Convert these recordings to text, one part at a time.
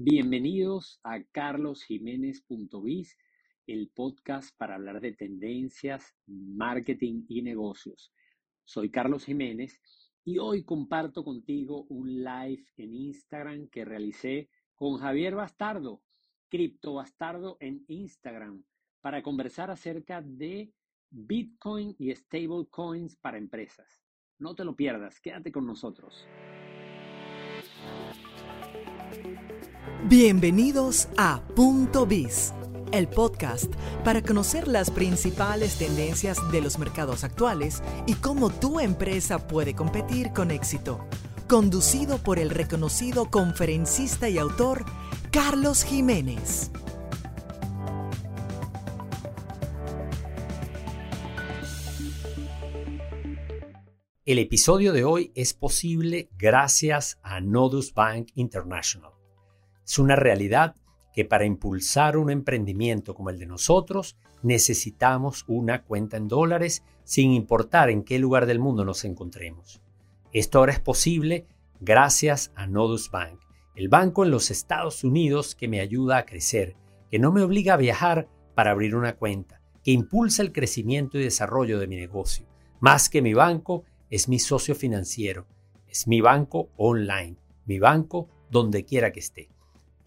Bienvenidos a carlosjiménez.biz, el podcast para hablar de tendencias, marketing y negocios. Soy Carlos Jiménez y hoy comparto contigo un live en Instagram que realicé con Javier Bastardo, Cripto Bastardo en Instagram, para conversar acerca de Bitcoin y stablecoins para empresas. No te lo pierdas, quédate con nosotros. Bienvenidos a Punto Biz, el podcast para conocer las principales tendencias de los mercados actuales y cómo tu empresa puede competir con éxito. Conducido por el reconocido conferencista y autor Carlos Jiménez. El episodio de hoy es posible gracias a Nodus Bank International. Es una realidad que para impulsar un emprendimiento como el de nosotros necesitamos una cuenta en dólares sin importar en qué lugar del mundo nos encontremos. Esto ahora es posible gracias a Nodus Bank, el banco en los Estados Unidos que me ayuda a crecer, que no me obliga a viajar para abrir una cuenta, que impulsa el crecimiento y desarrollo de mi negocio. Más que mi banco, es mi socio financiero, es mi banco online, mi banco donde quiera que esté.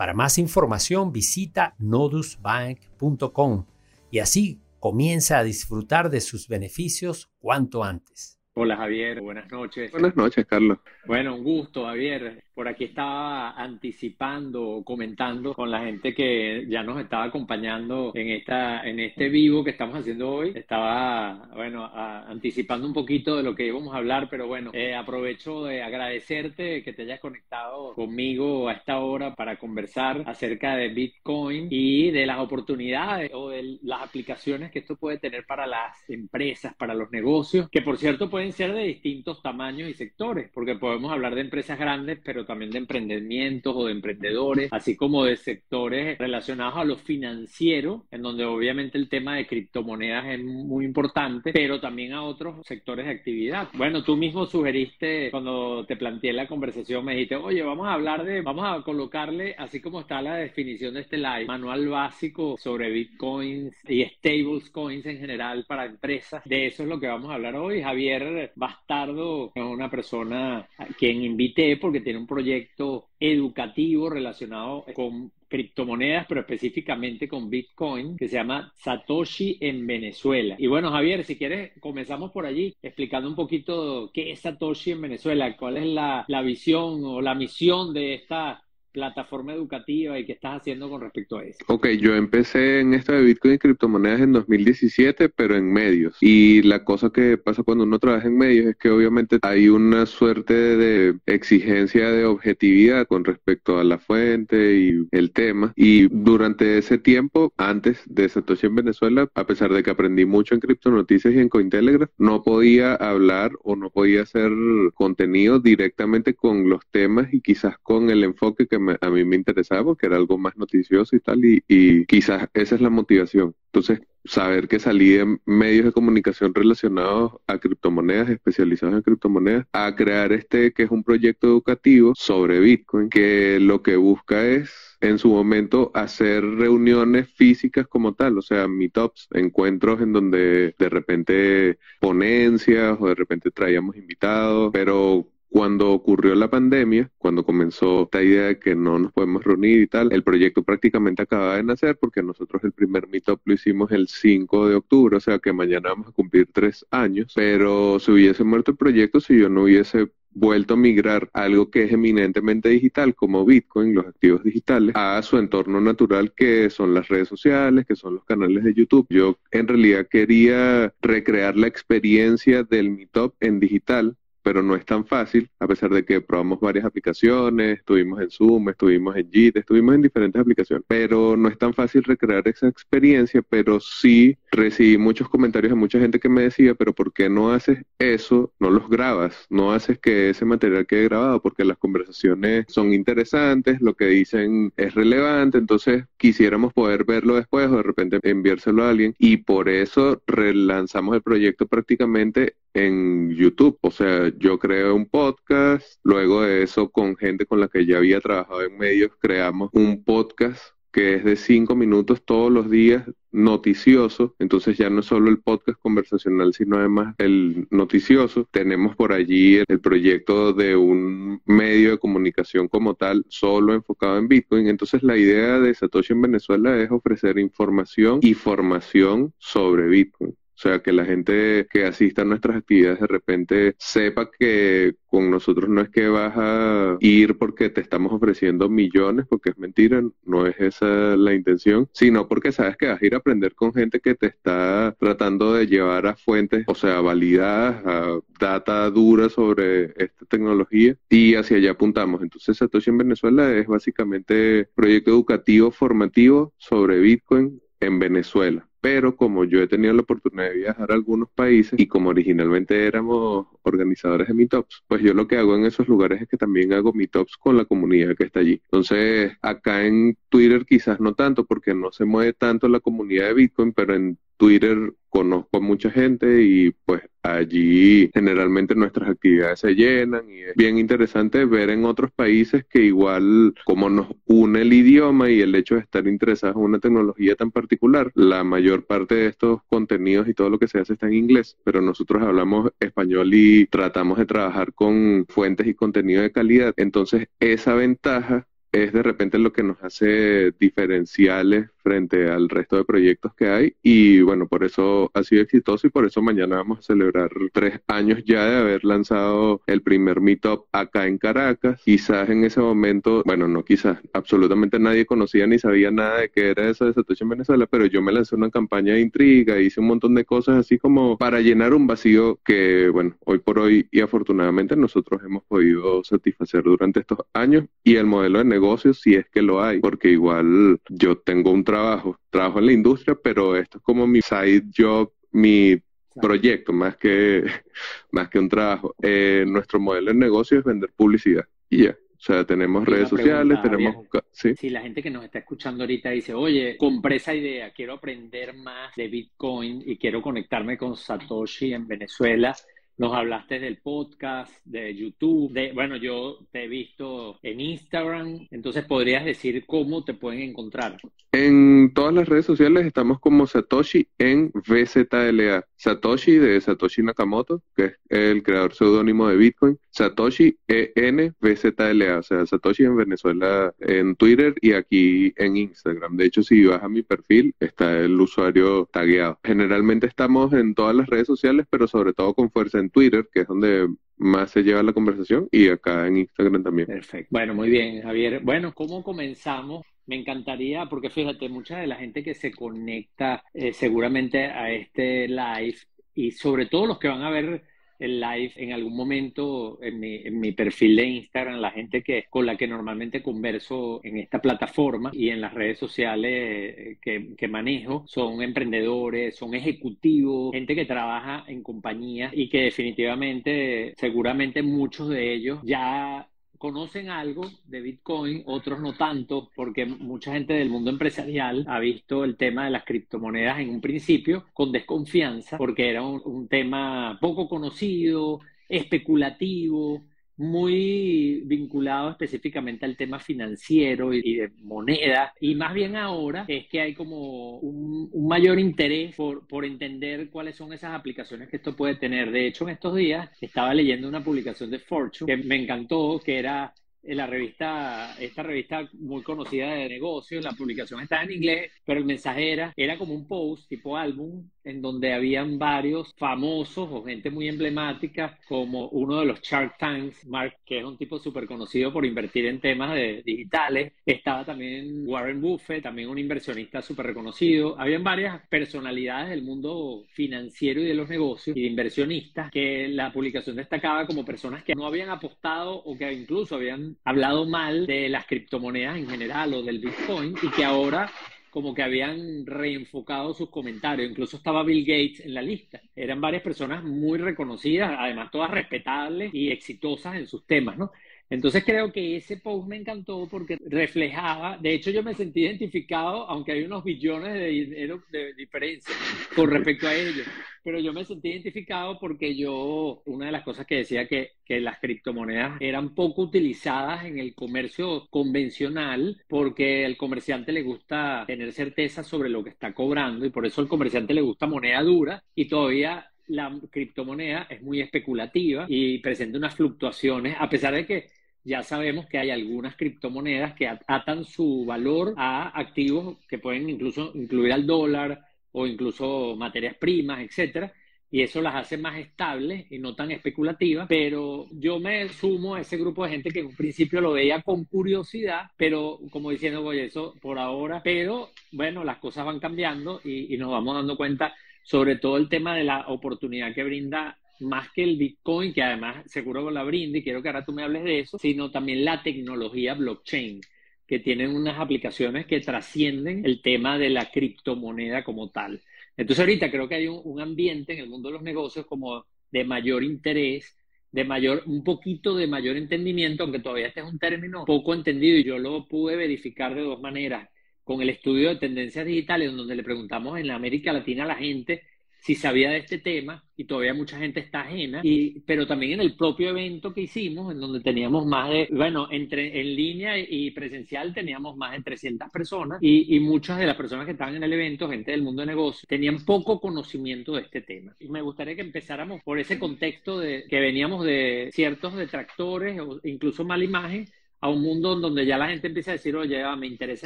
Para más información visita nodusbank.com y así comienza a disfrutar de sus beneficios cuanto antes. Hola Javier, buenas noches. Buenas noches, Carlos. Bueno, un gusto, Javier. Por aquí estaba anticipando, comentando con la gente que ya nos estaba acompañando en esta, en este vivo que estamos haciendo hoy. Estaba, bueno, anticipando un poquito de lo que íbamos a hablar, pero bueno, eh, aprovecho de agradecerte que te hayas conectado conmigo a esta hora para conversar acerca de Bitcoin y de las oportunidades o de las aplicaciones que esto puede tener para las empresas, para los negocios, que por cierto pueden ser de distintos tamaños y sectores, porque podemos hablar de empresas grandes, pero también de emprendimientos o de emprendedores, así como de sectores relacionados a lo financiero, en donde obviamente el tema de criptomonedas es muy importante, pero también a otros sectores de actividad. Bueno, tú mismo sugeriste cuando te planteé la conversación, me dijiste, oye, vamos a hablar de, vamos a colocarle, así como está la definición de este live, manual básico sobre bitcoins y stables coins en general para empresas. De eso es lo que vamos a hablar hoy. Javier Bastardo es una persona a quien invité porque tiene un proyecto educativo relacionado con criptomonedas, pero específicamente con Bitcoin, que se llama Satoshi en Venezuela. Y bueno, Javier, si quieres, comenzamos por allí, explicando un poquito qué es Satoshi en Venezuela, cuál es la, la visión o la misión de esta plataforma educativa y qué estás haciendo con respecto a eso? Ok, yo empecé en esto de Bitcoin y criptomonedas en 2017, pero en medios. Y la cosa que pasa cuando uno trabaja en medios es que obviamente hay una suerte de exigencia de objetividad con respecto a la fuente y el tema. Y durante ese tiempo, antes de Satoshi en Venezuela, a pesar de que aprendí mucho en criptonoticias y en Cointelegraph, no podía hablar o no podía hacer contenido directamente con los temas y quizás con el enfoque que a mí me interesaba porque era algo más noticioso y tal, y, y quizás esa es la motivación. Entonces, saber que salí en medios de comunicación relacionados a criptomonedas, especializados en criptomonedas, a crear este que es un proyecto educativo sobre Bitcoin, que lo que busca es en su momento hacer reuniones físicas como tal, o sea, meetups, encuentros en donde de repente ponencias o de repente traíamos invitados, pero cuando ocurrió la pandemia, cuando comenzó esta idea de que no nos podemos reunir y tal, el proyecto prácticamente acababa de nacer porque nosotros el primer meetup lo hicimos el 5 de octubre, o sea que mañana vamos a cumplir tres años, pero si hubiese muerto el proyecto, si yo no hubiese vuelto a migrar algo que es eminentemente digital como Bitcoin, los activos digitales, a su entorno natural que son las redes sociales, que son los canales de YouTube. Yo en realidad quería recrear la experiencia del Meetup en digital pero no es tan fácil, a pesar de que probamos varias aplicaciones, estuvimos en Zoom, estuvimos en Jit, estuvimos en diferentes aplicaciones, pero no es tan fácil recrear esa experiencia, pero sí recibí muchos comentarios de mucha gente que me decía, pero ¿por qué no haces eso? No los grabas, no haces que ese material quede grabado, porque las conversaciones son interesantes, lo que dicen es relevante, entonces quisiéramos poder verlo después o de repente enviárselo a alguien y por eso relanzamos el proyecto prácticamente en YouTube. O sea, yo creé un podcast, luego de eso con gente con la que ya había trabajado en medios, creamos un podcast que es de cinco minutos todos los días noticioso, entonces ya no es solo el podcast conversacional, sino además el noticioso. Tenemos por allí el, proyecto de un medio de comunicación como tal, solo enfocado en Bitcoin. Entonces la idea de Satoshi en Venezuela es ofrecer información y formación sobre Bitcoin. Sea, que la gente que asista a nuestras actividades de repente sepa que con nosotros no es que vas a ir porque te estamos ofreciendo millones, porque es mentira, no es esa la intención, sino porque sabes que vas a ir a aprender con gente que te está tratando de llevar a fuentes, o sea, validadas, a data dura sobre esta tecnología y hacia allá apuntamos. Entonces, Satoshi en Venezuela es básicamente proyecto educativo formativo sobre Bitcoin en Venezuela pero como yo he tenido la oportunidad de viajar a algunos países y como originalmente éramos organizadores de meetups, pues yo lo que hago en esos lugares es que también hago meetups con la comunidad que está allí. Entonces, acá en Twitter quizás no tanto porque no se mueve tanto la comunidad de Bitcoin, pero en Twitter conozco a mucha gente y pues allí generalmente nuestras actividades se llenan y es bien interesante ver en otros países que igual como nos une el idioma y el hecho de estar interesados en una tecnología tan particular, la mayor parte de estos contenidos y todo lo que se hace está en inglés, pero nosotros hablamos español y tratamos de trabajar con fuentes y contenido de calidad, entonces esa ventaja es de repente lo que nos hace diferenciales frente al resto de proyectos que hay y bueno, por eso ha sido exitoso y por eso mañana vamos a celebrar tres años ya de haber lanzado el primer meetup acá en Caracas. Quizás en ese momento, bueno, no quizás, absolutamente nadie conocía ni sabía nada de qué era eso de Satoshi en Venezuela, pero yo me lancé una campaña de intriga, hice un montón de cosas así como para llenar un vacío que, bueno, hoy por hoy y afortunadamente nosotros hemos podido satisfacer durante estos años y el modelo de negocio si es que lo hay, porque igual yo tengo un trabajo, trabajo en la industria, pero esto es como mi side job, mi proyecto más que, más que un trabajo. Eh, nuestro modelo de negocio es vender publicidad y ya. O sea, tenemos redes sociales, tenemos... ¿sí? Si la gente que nos está escuchando ahorita dice, oye, compré esa idea, quiero aprender más de Bitcoin y quiero conectarme con Satoshi en Venezuela, nos hablaste del podcast, de YouTube, de, bueno, yo te he visto en Instagram, entonces podrías decir cómo te pueden encontrar. En todas las redes sociales estamos como Satoshi en VZLA. Satoshi de Satoshi Nakamoto, que es el creador seudónimo de Bitcoin. Satoshi EN VZLA, o sea, Satoshi en Venezuela en Twitter y aquí en Instagram. De hecho, si vas a mi perfil, está el usuario tagueado. Generalmente estamos en todas las redes sociales, pero sobre todo con fuerza en Twitter, que es donde más se lleva la conversación, y acá en Instagram también. Perfecto. Bueno, muy bien, Javier. Bueno, ¿cómo comenzamos? Me encantaría, porque fíjate, mucha de la gente que se conecta eh, seguramente a este live, y sobre todo los que van a ver el live en algún momento en mi, perfil de Instagram, la gente que, con la que normalmente converso en esta plataforma y en las redes sociales eh, que, que manejo, son emprendedores, son ejecutivos, gente que trabaja en compañías y que definitivamente, seguramente muchos de ellos ya conocen algo de Bitcoin, otros no tanto, porque mucha gente del mundo empresarial ha visto el tema de las criptomonedas en un principio con desconfianza, porque era un, tema poco conocido, especulativo, muy vinculado específicamente al tema financiero y, de moneda. Y más bien ahora es que hay como un, mayor interés por, por, entender cuáles son esas aplicaciones que esto puede tener. De hecho, en estos días estaba leyendo una publicación de Fortune que me encantó, que era en la revista, esta revista muy conocida de negocios, la publicación está en inglés, pero el mensaje era, era como un post tipo álbum en donde habían varios famosos o gente muy emblemática, como uno de los Shark Tanks, Mark, que es un tipo súper conocido por invertir en temas de digitales. Estaba también Warren Buffett, también un inversionista súper reconocido. Habían varias personalidades del mundo financiero y de los negocios y de inversionistas que la publicación destacaba como personas que no habían apostado o que incluso habían hablado mal de las criptomonedas en general o del Bitcoin y que ahora como que habían reenfocado sus comentarios. Incluso estaba Bill Gates en la lista. Eran varias personas muy reconocidas, además todas respetables y exitosas en sus temas, ¿no? Entonces creo que ese post me encantó porque reflejaba, de hecho yo me sentí identificado, aunque hay unos billones de dinero de diferencia con respecto a ello, pero yo me sentí identificado porque yo, una de las cosas que decía que, que las criptomonedas eran poco utilizadas en el comercio convencional porque al comerciante le gusta tener certeza sobre lo que está cobrando y por eso al comerciante le gusta moneda dura y todavía la criptomoneda es muy especulativa y presenta unas fluctuaciones, a pesar de que ya sabemos que hay algunas criptomonedas que atan su valor a activos que pueden incluso incluir al dólar o incluso materias primas, etcétera, y eso las hace más estables y no tan especulativas, pero yo me sumo a ese grupo de gente que en un principio lo veía con curiosidad, pero como diciendo, oye, eso por ahora, pero bueno, las cosas van cambiando y, y nos vamos dando cuenta sobre todo el tema de la oportunidad que brinda más que el Bitcoin, que además seguro la brinda, y quiero que ahora tú me hables de eso, sino también la tecnología blockchain, que tienen unas aplicaciones que trascienden el tema de la criptomoneda como tal. Entonces ahorita creo que hay un, ambiente en el mundo de los negocios como de mayor interés, de mayor, un poquito de mayor entendimiento, aunque todavía este es un término poco entendido y yo lo pude verificar de dos maneras, con el estudio de tendencias digitales, donde le preguntamos en la América Latina a la gente si sabía de este tema y todavía mucha gente está ajena, y, pero también en el propio evento que hicimos, en donde teníamos más de, bueno, entre en línea y presencial teníamos más de 300 personas y, y muchas de las personas que estaban en el evento, gente del mundo de negocios, tenían poco conocimiento de este tema. Y me gustaría que empezáramos por ese contexto de que veníamos de ciertos detractores o incluso mala imagen a un mundo donde ya la gente empieza a decir, oye, me interesa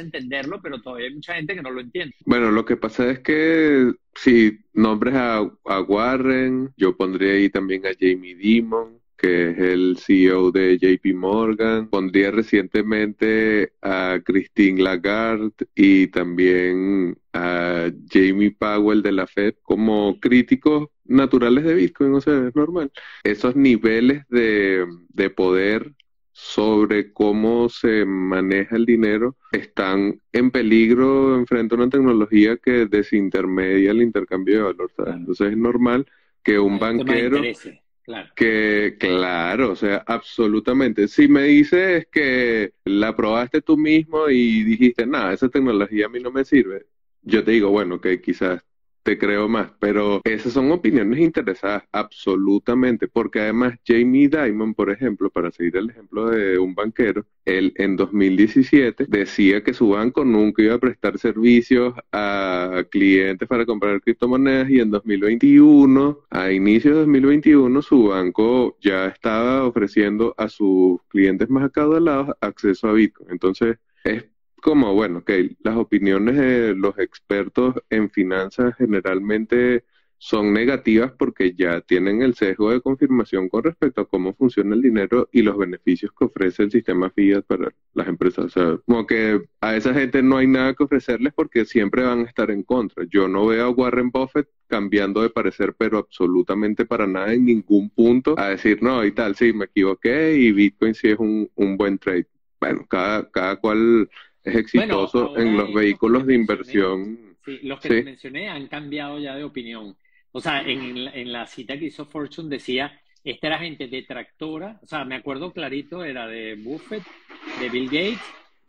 entenderlo, pero todavía hay mucha gente que no lo entiende. Bueno, lo que pasa es que si nombres a, Warren, yo pondría ahí también a Jamie Dimon, que es el CEO de JP Morgan. Pondría recientemente a Christine Lagarde y también a Jamie Powell de la Fed como críticos naturales de Bitcoin, o sea, es normal. Esos niveles de, de poder sobre cómo se maneja el dinero están en peligro frente a una tecnología que desintermedia el intercambio de valor. Entonces es normal que un banquero... Que, claro, o sea, absolutamente. Si me dices que la probaste tú mismo y dijiste, nada, esa tecnología a mí no me sirve, yo te digo, bueno, que quizás te creo más, pero esas son opiniones interesadas, absolutamente, porque además Jamie Dimon, por ejemplo, para seguir el ejemplo de un banquero, él en 2017 decía que su banco nunca iba a prestar servicios a clientes para comprar criptomonedas y en 2021, a inicio de 2021, su banco ya estaba ofreciendo a sus clientes más acaudalados acceso a Bitcoin. Entonces, es como, bueno, que las opiniones de los expertos en finanzas generalmente son negativas porque ya tienen el sesgo de confirmación con respecto a cómo funciona el dinero y los beneficios que ofrece el sistema fiat para las empresas. O sea, como que a esa gente no hay nada que ofrecerles porque siempre van a estar en contra. Yo no veo a Warren Buffett cambiando de parecer, pero absolutamente para nada en ningún punto, a decir, no, y tal, sí, me equivoqué y Bitcoin sí es un, un buen trade. Bueno, cada, cada cual es exitoso en los vehículos de inversión. Sí, los que te mencioné han cambiado ya de opinión. O sea, en, la cita que hizo Fortune decía, esta era gente detractora, o sea, me acuerdo clarito, era de Buffett, de Bill Gates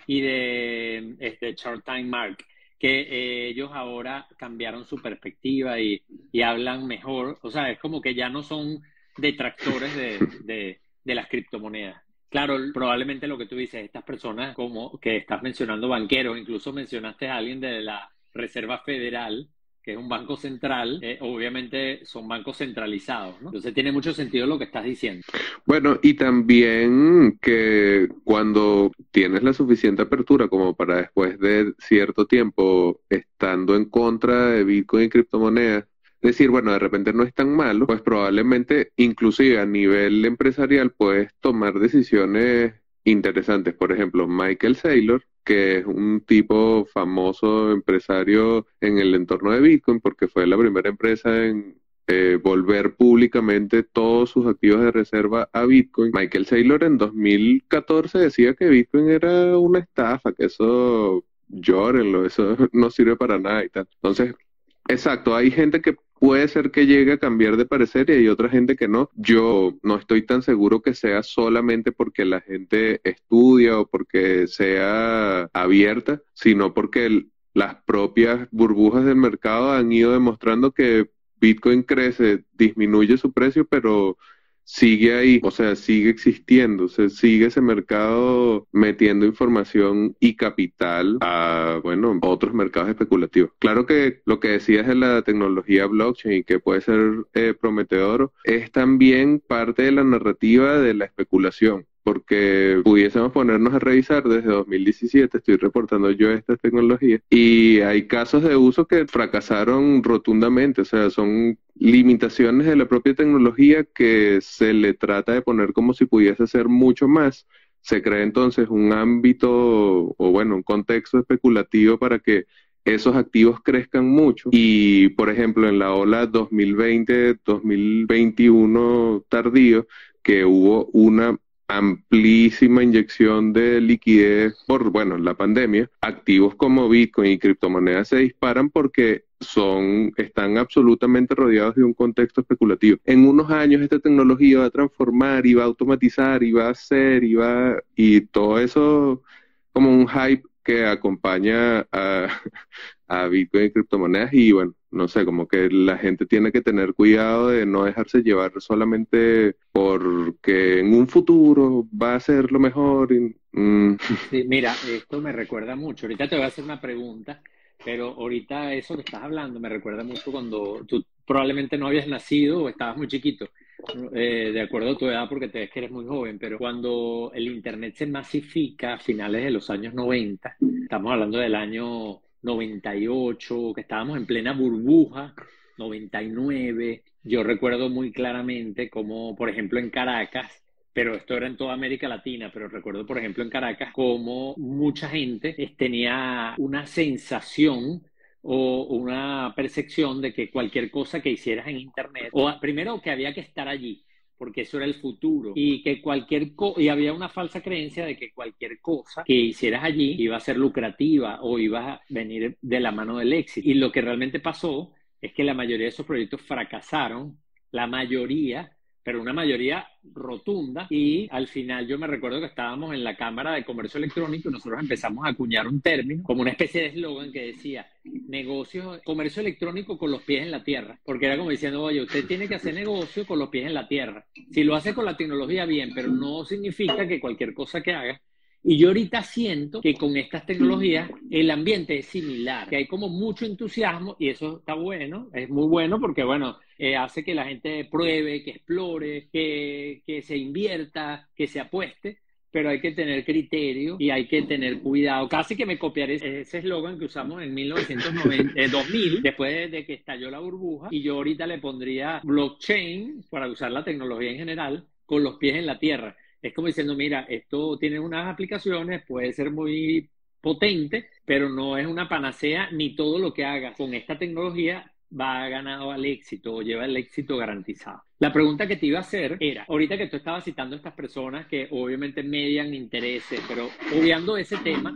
y de este, Time Mark, que eh, ellos ahora cambiaron su perspectiva y, hablan mejor, o sea, es como que ya no son detractores de las criptomonedas. Claro, probablemente lo que tú dices, estas personas como que estás mencionando banqueros, incluso mencionaste a alguien de la Reserva Federal, que es un banco central, eh, obviamente son bancos centralizados, ¿no? Entonces tiene mucho sentido lo que estás diciendo. Bueno, y también que cuando tienes la suficiente apertura como para después de cierto tiempo estando en contra de Bitcoin y criptomonedas, decir, bueno, de repente no es tan malo, pues probablemente inclusive a nivel empresarial puedes tomar decisiones interesantes. Por ejemplo, Michael Saylor, que es un tipo famoso empresario en el entorno de Bitcoin, porque fue la primera empresa en eh, volver públicamente todos sus activos de reserva a Bitcoin. Michael Saylor en 2014 decía que Bitcoin era una estafa, que eso llórenlo, eso no sirve para nada y tal. Entonces, exacto, hay gente que puede ser que llegue a cambiar de parecer y hay otra gente que no. Yo no estoy tan seguro que sea solamente porque la gente estudia o porque sea abierta, sino porque las propias burbujas del mercado han ido demostrando que Bitcoin crece, disminuye su precio, pero sigue ahí, o sea, sigue existiendo, se sigue ese mercado metiendo información y capital a, bueno, otros mercados especulativos. Claro que lo que decías de la tecnología blockchain, que puede ser eh, prometedor, es también parte de la narrativa de la especulación porque pudiésemos ponernos a revisar desde 2017, estoy reportando yo estas tecnologías, y hay casos de uso que fracasaron rotundamente, o sea, son limitaciones de la propia tecnología que se le trata de poner como si pudiese ser mucho más. Se crea entonces un ámbito o bueno, un contexto especulativo para que esos activos crezcan mucho. Y, por ejemplo, en la ola 2020-2021 tardío, que hubo una amplísima inyección de liquidez por, bueno, la pandemia, activos como Bitcoin y criptomonedas se disparan porque son, están absolutamente rodeados de un contexto especulativo. En unos años esta tecnología va a transformar y va a automatizar y va a hacer y va, y todo eso como un hype que acompaña a, a Bitcoin y criptomonedas y bueno, no sé, como que la gente tiene que tener cuidado de no dejarse llevar solamente porque en un futuro va a ser lo mejor. Mm. Sí, mira, esto me recuerda mucho. Ahorita te voy a hacer una pregunta, pero ahorita eso que estás hablando me recuerda mucho cuando tú probablemente no habías nacido o estabas muy chiquito. Eh, de acuerdo a tu edad, porque te ves que eres muy joven, pero cuando el Internet se masifica a finales de los años 90, estamos hablando del año 98, que estábamos en plena burbuja, 99. Yo recuerdo muy claramente como, por ejemplo, en Caracas, pero esto era en toda América Latina, pero recuerdo, por ejemplo, en Caracas, como mucha gente tenía una sensación o una percepción de que cualquier cosa que hicieras en Internet, o primero que había que estar allí, porque eso era el futuro y que cualquier y había una falsa creencia de que cualquier cosa que hicieras allí iba a ser lucrativa o iba a venir de la mano del éxito. Y lo que realmente pasó es que la mayoría de esos proyectos fracasaron, la mayoría pero una mayoría rotunda. Y al final yo me recuerdo que estábamos en la Cámara de Comercio Electrónico y nosotros empezamos a acuñar un término como una especie de eslogan que decía negocio, comercio electrónico con los pies en la tierra. Porque era como diciendo, oye, usted tiene que hacer negocio con los pies en la tierra. Si lo hace con la tecnología, bien, pero no significa que cualquier cosa que haga y yo ahorita siento que con estas tecnologías el ambiente es similar, que hay como mucho entusiasmo y eso está bueno, es muy bueno porque, bueno, eh, hace que la gente pruebe, que explore, que, que se invierta, que se apueste, pero hay que tener criterio y hay que tener cuidado. Casi que me copiaré ese eslogan que usamos en 1990, 2000, eh, después de que estalló la burbuja, y yo ahorita le pondría blockchain para usar la tecnología en general con los pies en la tierra es como diciendo, mira, esto tiene unas aplicaciones, puede ser muy potente, pero no es una panacea ni todo lo que hagas con esta tecnología va ganado al éxito o lleva el éxito garantizado. La pregunta que te iba a hacer era, ahorita que tú estabas citando a estas personas que obviamente median intereses, pero obviando ese tema,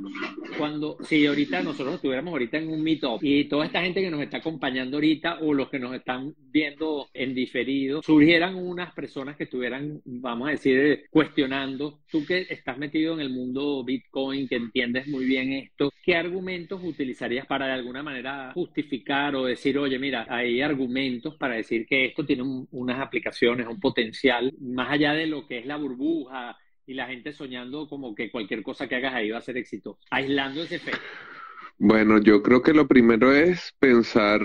cuando, si ahorita nosotros estuviéramos ahorita en un meetup y toda esta gente que nos está acompañando ahorita o los que nos están viendo en diferido, surgieran unas personas que estuvieran, vamos a decir, cuestionando, tú que estás metido en el mundo Bitcoin, que entiendes muy bien esto, ¿qué argumentos utilizarías para de alguna manera justificar o decir, oye, mira, hay argumentos para decir que esto tiene unas aplicaciones, un potencial, más allá de lo que es la burbuja y la gente soñando como que cualquier cosa que hagas ahí va a ser éxito, aislando ese efecto. Bueno, yo creo que lo primero es pensar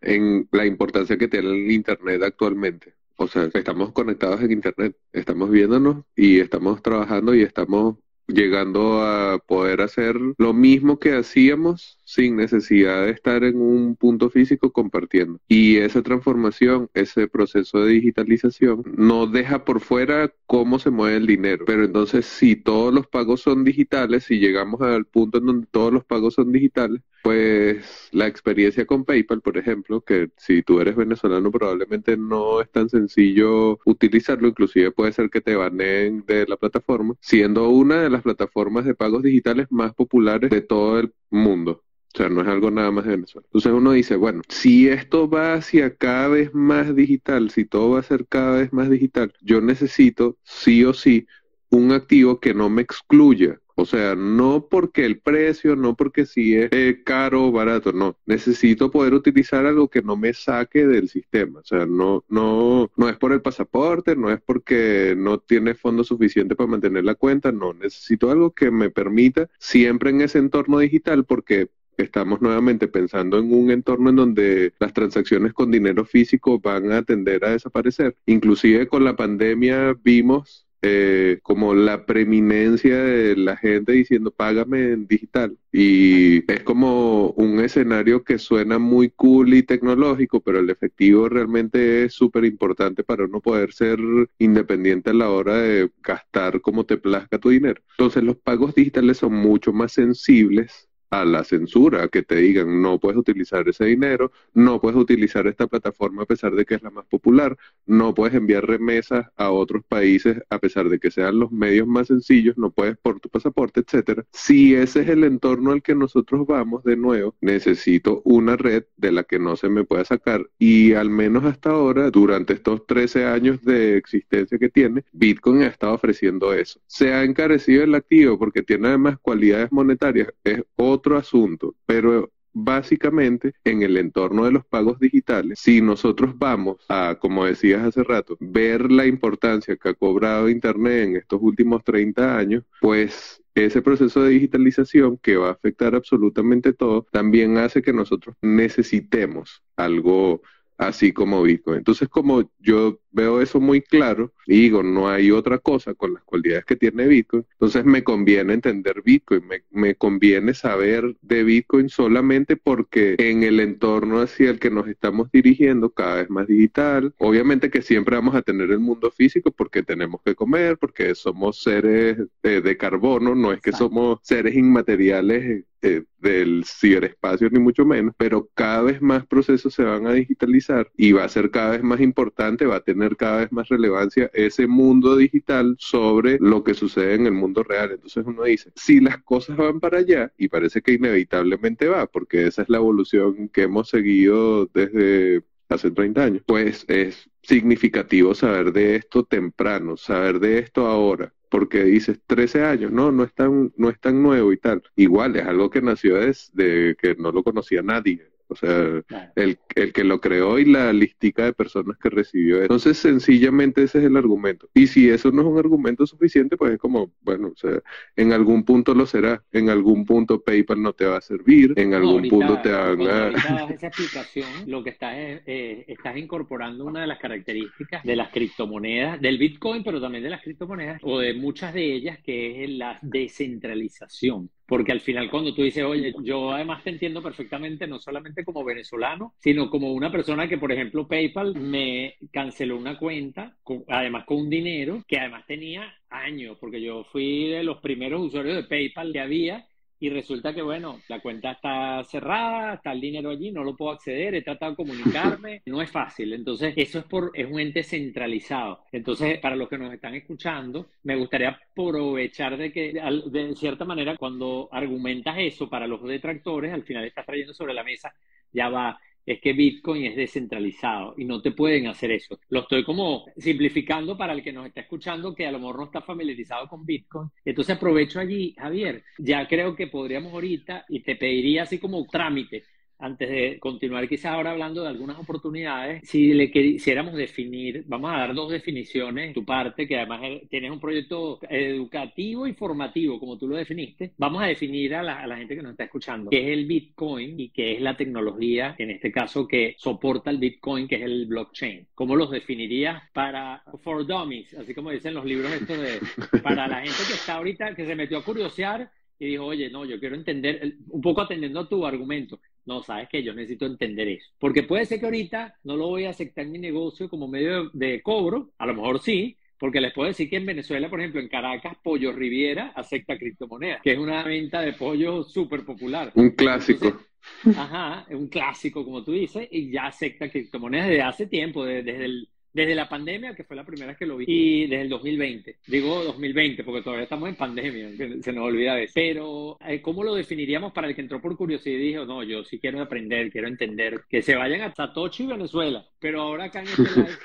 en la importancia que tiene el Internet actualmente. O sea, estamos conectados en Internet, estamos viéndonos y estamos trabajando y estamos llegando a poder hacer lo mismo que hacíamos sin necesidad de estar en un punto físico compartiendo. Y esa transformación, ese proceso de digitalización, no deja por fuera cómo se mueve el dinero. Pero entonces, si todos los pagos son digitales, si llegamos al punto en donde todos los pagos son digitales, pues la experiencia con PayPal, por ejemplo, que si tú eres venezolano probablemente no es tan sencillo utilizarlo, inclusive puede ser que te baneen de la plataforma, siendo una de las plataformas de pagos digitales más populares de todo el mundo. O sea, no es algo nada más de Venezuela. Entonces uno dice, bueno, si esto va hacia cada vez más digital, si todo va a ser cada vez más digital, yo necesito sí o sí un activo que no me excluya o sea, no porque el precio, no porque si es eh, caro o barato, no. Necesito poder utilizar algo que no me saque del sistema. O sea, no, no, no es por el pasaporte, no es porque no tiene fondo suficiente para mantener la cuenta, no. Necesito algo que me permita siempre en ese entorno digital porque estamos nuevamente pensando en un entorno en donde las transacciones con dinero físico van a tender a desaparecer. Inclusive con la pandemia vimos eh, como la preeminencia de la gente diciendo págame en digital. Y es como un escenario que suena muy cool y tecnológico, pero el efectivo realmente es súper importante para uno poder ser independiente a la hora de gastar como te plazca tu dinero. Entonces los pagos digitales son mucho más sensibles a la censura, que te digan no puedes utilizar ese dinero, no puedes utilizar esta plataforma a pesar de que es la más popular, no puedes enviar remesas a otros países a pesar de que sean los medios más sencillos, no puedes por tu pasaporte, etcétera. Si ese es el entorno al que nosotros vamos de nuevo, necesito una red de la que no se me pueda sacar y al menos hasta ahora, durante estos 13 años de existencia que tiene, Bitcoin ha estado ofreciendo eso. Se ha encarecido el activo porque tiene además cualidades monetarias, es otro asunto, pero básicamente en el entorno de los pagos digitales, si nosotros vamos a, como decías hace rato, ver la importancia que ha cobrado Internet en estos últimos 30 años, pues ese proceso de digitalización que va a afectar absolutamente todo, también hace que nosotros necesitemos algo así como Bitcoin. Entonces, como yo veo eso muy claro y digo, no hay otra cosa con las cualidades que tiene Bitcoin, entonces me conviene entender Bitcoin, me, me, conviene saber de Bitcoin solamente porque en el entorno hacia el que nos estamos dirigiendo, cada vez más digital, obviamente que siempre vamos a tener el mundo físico porque tenemos que comer, porque somos seres de, carbono, no es que somos seres inmateriales eh, del ciberespacio ni mucho menos, pero cada vez más procesos se van a digitalizar y va a ser cada vez más importante, va a tener cada vez más relevancia ese mundo digital sobre lo que sucede en el mundo real. Entonces uno dice, si las cosas van para allá, y parece que inevitablemente va, porque esa es la evolución que hemos seguido desde hace 30 años, pues es significativo saber de esto temprano, saber de esto ahora, porque dices 13 años, no, no es tan, no es tan nuevo y tal. Igual es algo que nació desde que no lo conocía nadie. O sea, el, el, que lo creó y la listica de personas que recibió. Entonces, sencillamente ese es el argumento. Y si eso no es un argumento suficiente, pues es como, bueno, o sea, en algún punto lo será. En algún punto PayPal no te va a servir. En algún punto te van a... esa explicación, lo que estás es, eh, estás incorporando una de las características de las criptomonedas, del Bitcoin, pero también de las criptomonedas, o de muchas de ellas, que es la descentralización. Porque al final cuando tú dices, oye, yo además te entiendo perfectamente, no solamente como venezolano, sino como una persona que, por ejemplo, PayPal me canceló una cuenta, además con un dinero que además tenía años, porque yo fui de los primeros usuarios de PayPal que había y resulta que, bueno, la cuenta está cerrada, está el dinero allí, no lo puedo acceder, he tratado de comunicarme, no es fácil. Entonces, eso es por, es un ente centralizado. Entonces, para los que nos están escuchando, me gustaría aprovechar de que, de cierta manera, cuando argumentas eso para los detractores, al final estás trayendo sobre la mesa, ya va, es que Bitcoin es descentralizado y no te pueden hacer eso. Lo estoy como simplificando para el que nos está escuchando que a lo mejor no está familiarizado con Bitcoin. Entonces aprovecho allí, Javier, ya creo que podríamos ahorita y te pediría así como trámite antes de continuar quizás ahora hablando de algunas oportunidades, si le quisiéramos definir, vamos a dar dos definiciones, tu parte, que además tienes un proyecto educativo y formativo, como tú lo definiste, vamos a definir a la, gente que nos está escuchando qué es el Bitcoin y qué es la tecnología, en este caso, que soporta el Bitcoin, que es el blockchain. ¿Cómo los definirías para, for dummies, así como dicen los libros estos de, para la gente que está ahorita, que se metió a curiosear y dijo, oye, no, yo quiero entender, un poco atendiendo a tu argumento, no, sabes que yo necesito entender eso. Porque puede ser que ahorita no lo voy a aceptar en mi negocio como medio de, cobro, a lo mejor sí, porque les puedo decir que en Venezuela, por ejemplo, en Caracas, Pollo Riviera acepta criptomonedas, que es una venta de pollo súper popular. Un clásico. ajá, un clásico, como tú dices, y ya acepta criptomonedas desde hace tiempo, desde el desde la pandemia, que fue la primera vez que lo vi, y desde el 2020. Digo 2020 porque todavía estamos en pandemia, se nos olvida eso. Pero, eh, ¿cómo lo definiríamos para el que entró por curiosidad y dijo, no, yo sí quiero aprender, quiero entender, que se vayan a Satoshi, Venezuela? Pero ahora acá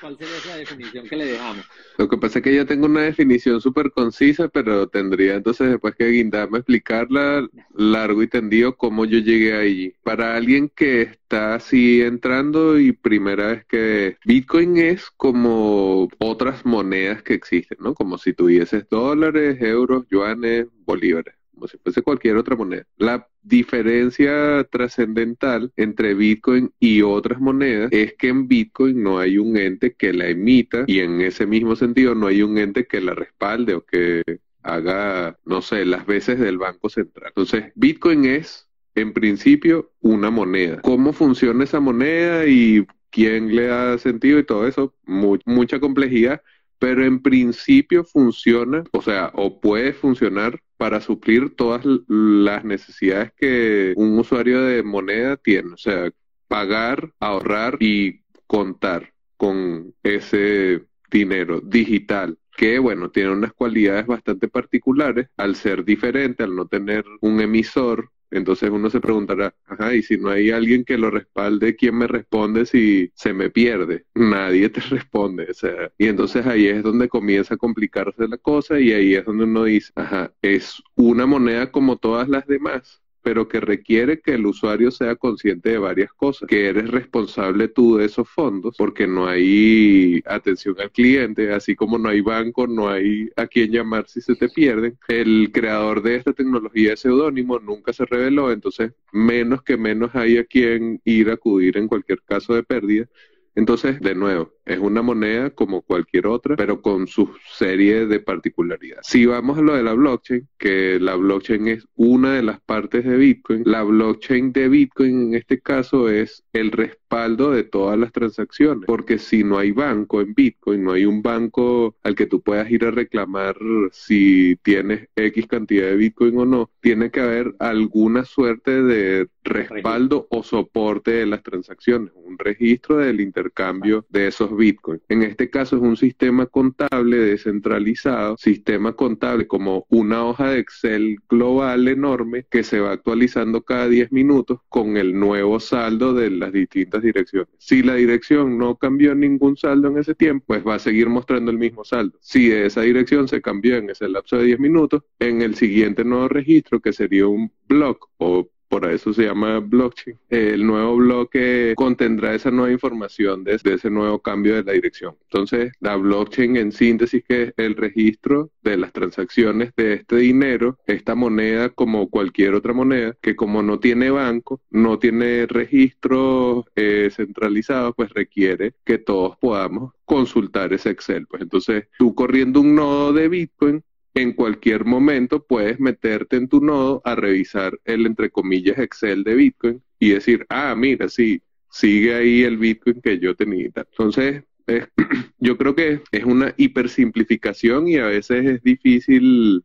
¿cuál sería esa definición que le dejamos? Lo que pasa es que yo tengo una definición súper concisa, pero tendría entonces después que guindarme explicarla largo y tendido cómo yo llegué allí. Para alguien que está así entrando y primera vez que Bitcoin es como otras monedas que existen, ¿no? Como si tuvieses dólares, euros, yuanes, bolívares como si fuese cualquier otra moneda. La diferencia trascendental entre Bitcoin y otras monedas es que en Bitcoin no hay un ente que la emita y en ese mismo sentido no hay un ente que la respalde o que haga, no sé, las veces del Banco Central. Entonces, Bitcoin es, en principio, una moneda. ¿Cómo funciona esa moneda y quién le da sentido y todo eso? mucha complejidad pero en principio funciona, o sea, o puede funcionar para suplir todas las necesidades que un usuario de moneda tiene, o sea, pagar, ahorrar y contar con ese dinero digital que bueno, tiene unas cualidades bastante particulares al ser diferente, al no tener un emisor entonces uno se preguntará, ajá, y si no hay alguien que lo respalde, ¿quién me responde si se me pierde? Nadie te responde, o sea, y entonces ahí es donde comienza a complicarse la cosa y ahí es donde uno dice, ajá, es una moneda como todas las demás, pero que requiere que el usuario sea consciente de varias cosas, que eres responsable tú de esos fondos, porque no hay atención al cliente, así como no hay banco, no hay a quién llamar si se te pierden. El creador de esta tecnología es seudónimo, nunca se reveló, entonces menos que menos hay a quien ir a acudir en cualquier caso de pérdida. Entonces, de nuevo, es una moneda como cualquier otra, pero con su serie de particularidades. Si vamos a lo de la blockchain, que la blockchain es una de las partes de Bitcoin, la blockchain de Bitcoin en este caso es el respaldo de todas las transacciones, porque si no hay banco en Bitcoin, no hay un banco al que tú puedas ir a reclamar si tienes X cantidad de Bitcoin o no, tiene que haber alguna suerte de respaldo o soporte de las transacciones, un registro del intercambio de esos Bitcoin. En este caso es un sistema contable descentralizado, sistema contable como una hoja de Excel global enorme que se va actualizando cada 10 minutos con el nuevo saldo de las distintas direcciones. Si la dirección no cambió ningún saldo en ese tiempo, pues va a seguir mostrando el mismo saldo. Si esa dirección se cambió en ese lapso de 10 minutos, en el siguiente nuevo registro, que sería un block o por eso se llama blockchain. El nuevo bloque contendrá esa nueva información de, ese nuevo cambio de la dirección. Entonces, la blockchain en síntesis que es el registro de las transacciones de este dinero, esta moneda como cualquier otra moneda, que como no tiene banco, no tiene registros eh, centralizados, pues requiere que todos podamos consultar ese Excel. Pues entonces, tú corriendo un nodo de Bitcoin, en cualquier momento puedes meterte en tu nodo a revisar el, entre comillas, Excel de Bitcoin y decir, ah, mira, sí, sigue ahí el Bitcoin que yo tenía. Entonces, yo creo que es una hipersimplificación y a veces es difícil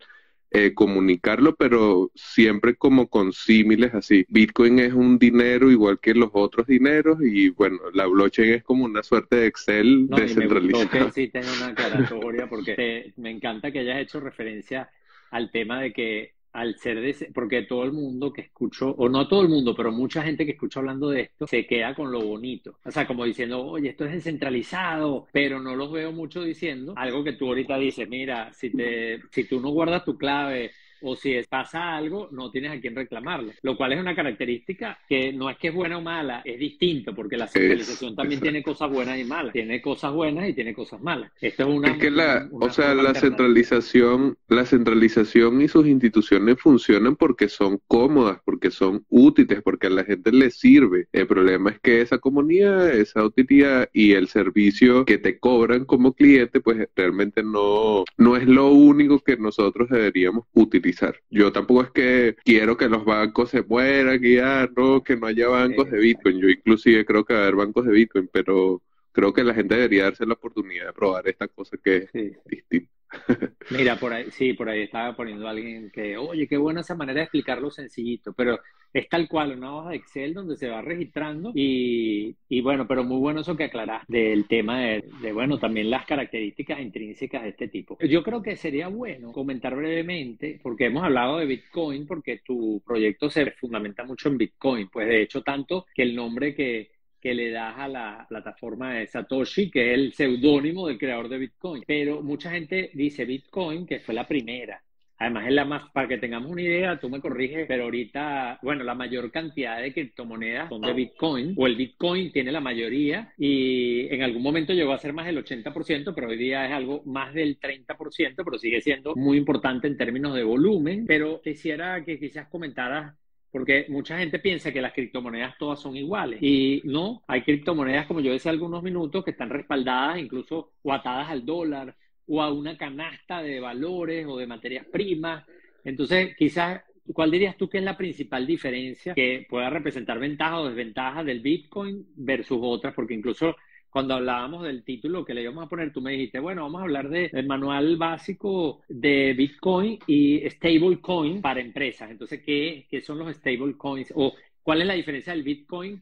eh, comunicarlo, pero siempre como con símiles así. Bitcoin es un dinero igual que los otros dineros y bueno, la blockchain es como una suerte de Excel descentralizado. me sí tenga una porque me encanta que hayas hecho referencia al tema de que al ser de porque todo el mundo que escucho, o no todo el mundo, pero mucha gente que escucha hablando de esto, se queda con lo bonito. O sea, como diciendo, oye, esto es descentralizado, pero no los veo mucho diciendo algo que tú ahorita dices, mira, si, te, si tú no guardas tu clave, o si pasa algo, no tienes a quién reclamarlo. Lo cual es una característica que no es que es buena o mala, es distinto, porque la centralización también tiene cosas buenas y malas. Tiene cosas buenas y tiene cosas malas. Esto es una. Es que la, o sea, la centralización, la centralización y sus instituciones funcionan porque son cómodas, porque son útiles, porque a la gente le sirve. El problema es que esa comunidad, esa utilidad y el servicio que te cobran como cliente, pues realmente no, no es lo único que nosotros deberíamos utilizar yo tampoco es que quiero que los bancos se mueran, guiar, no, que no haya bancos de Bitcoin. Yo inclusive creo que va a haber bancos de Bitcoin, pero creo que la gente debería darse la oportunidad de probar esta cosa que es distinta. Mira, por ahí, sí, por ahí estaba poniendo alguien que, oye, qué buena esa manera de explicarlo sencillito, pero es tal cual una hoja de Excel donde se va registrando y, y bueno, pero muy bueno eso que aclarás del tema de, de, bueno, también las características intrínsecas de este tipo. Yo creo que sería bueno comentar brevemente, porque hemos hablado de Bitcoin, porque tu proyecto se fundamenta mucho en Bitcoin, pues de hecho tanto que el nombre que que le das a la plataforma de Satoshi, que es el seudónimo del creador de Bitcoin. Pero mucha gente dice Bitcoin, que fue la primera. Además, es la más, para que tengamos una idea, tú me corriges, pero ahorita, bueno, la mayor cantidad de criptomonedas son de Bitcoin, o el Bitcoin tiene la mayoría, y en algún momento llegó a ser más del 80%, pero hoy día es algo más del 30%, pero sigue siendo muy importante en términos de volumen. Pero quisiera que quizás comentaras porque mucha gente piensa que las criptomonedas todas son iguales y no, hay criptomonedas, como yo decía algunos minutos, que están respaldadas incluso o atadas al dólar o a una canasta de valores o de materias primas. Entonces, quizás, ¿cuál dirías tú que es la principal diferencia que pueda representar ventajas o desventajas del Bitcoin versus otras? Porque incluso cuando hablábamos del título que le íbamos a poner, tú me dijiste, bueno, vamos a hablar del manual básico de Bitcoin y stablecoin para empresas. Entonces, ¿qué, ¿qué son los stablecoins? ¿O cuál es la diferencia del Bitcoin